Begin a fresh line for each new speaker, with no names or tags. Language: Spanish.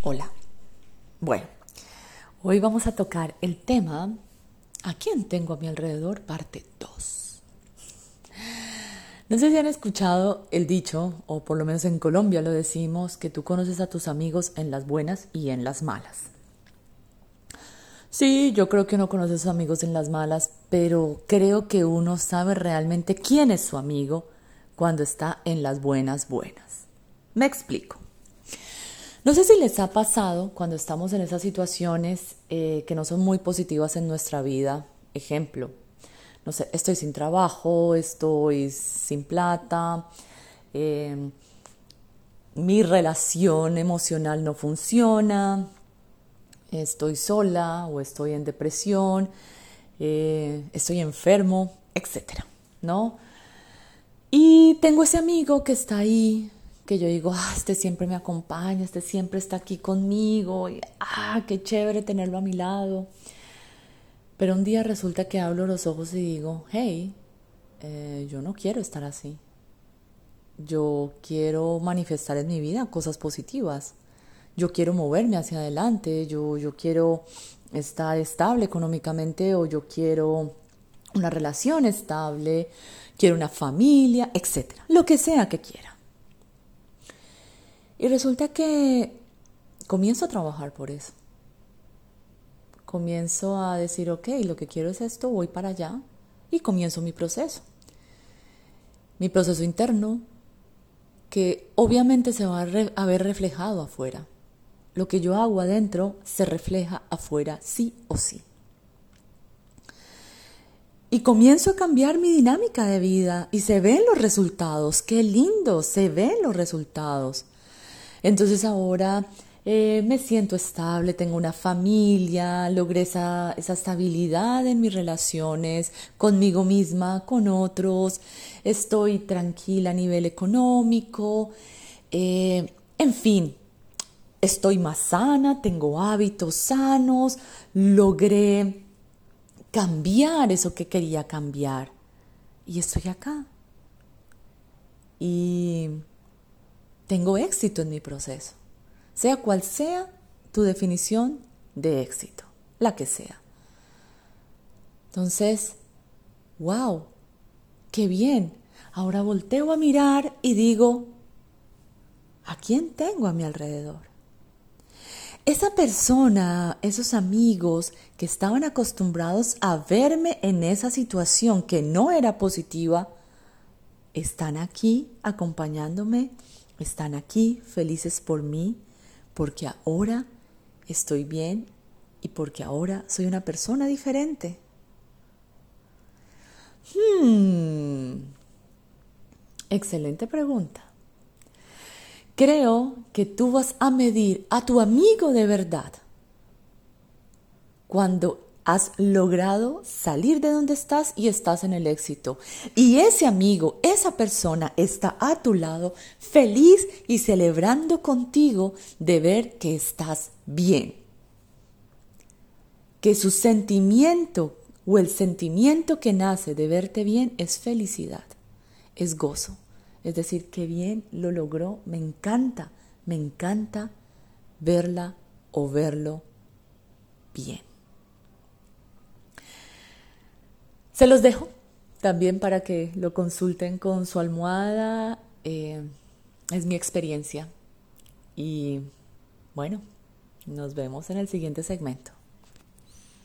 Hola. Bueno, hoy vamos a tocar el tema ¿A quién tengo a mi alrededor? Parte 2. No sé si han escuchado el dicho, o por lo menos en Colombia lo decimos, que tú conoces a tus amigos en las buenas y en las malas. Sí, yo creo que uno conoce a sus amigos en las malas, pero creo que uno sabe realmente quién es su amigo cuando está en las buenas buenas. Me explico. No sé si les ha pasado cuando estamos en esas situaciones eh, que no son muy positivas en nuestra vida. Ejemplo, no sé, estoy sin trabajo, estoy sin plata, em, mi relación emocional no funciona, estoy sola o estoy en depresión, eh, estoy enfermo, etc. ¿No? Y tengo ese amigo que está ahí que yo digo, ah, este siempre me acompaña, este siempre está aquí conmigo, y, ah, qué chévere tenerlo a mi lado. Pero un día resulta que hablo los ojos y digo, hey, eh, yo no quiero estar así. Yo quiero manifestar en mi vida cosas positivas. Yo quiero moverme hacia adelante, yo, yo quiero estar estable económicamente o yo quiero una relación estable, quiero una familia, etc. Lo que sea que quiera. Y resulta que comienzo a trabajar por eso. Comienzo a decir, ok, lo que quiero es esto, voy para allá y comienzo mi proceso. Mi proceso interno, que obviamente se va a, ver reflejado afuera. Lo que yo hago adentro se refleja afuera sí o sí. Y comienzo a cambiar mi dinámica de vida y se ven los resultados. Qué lindo, se ven los resultados. Entonces ahora eh, me siento estable, tengo una familia, logré esa, estabilidad en mis relaciones conmigo misma, con otros, estoy tranquila a nivel económico, eh, en fin, estoy más sana, tengo hábitos sanos, logré cambiar eso que quería cambiar. Y estoy acá. Y tengo éxito en mi proceso, sea cual sea tu definición de éxito, la que sea. Entonces, wow, qué bien. Ahora volteo a mirar y digo, ¿a quién tengo a mi alrededor? Esa persona, esos amigos que estaban acostumbrados a verme en esa situación que no era positiva, están aquí acompañándome están aquí felices por mí porque ahora estoy bien y porque ahora soy una persona diferente. Hmm. Excelente pregunta. Creo que tú vas a medir a tu amigo de verdad cuando has logrado salir de donde estás y estás en el éxito. Y ese amigo, esa persona está a tu lado feliz y celebrando contigo de ver que estás bien. Que su sentimiento o el sentimiento que nace de verte bien es felicidad, es gozo. Es decir, que bien lo logró, me encanta, me encanta verla o verlo bien. Se los dejo también para que lo consulten con su almohada. Eh, es mi experiencia. Y bueno, nos vemos en el siguiente segmento.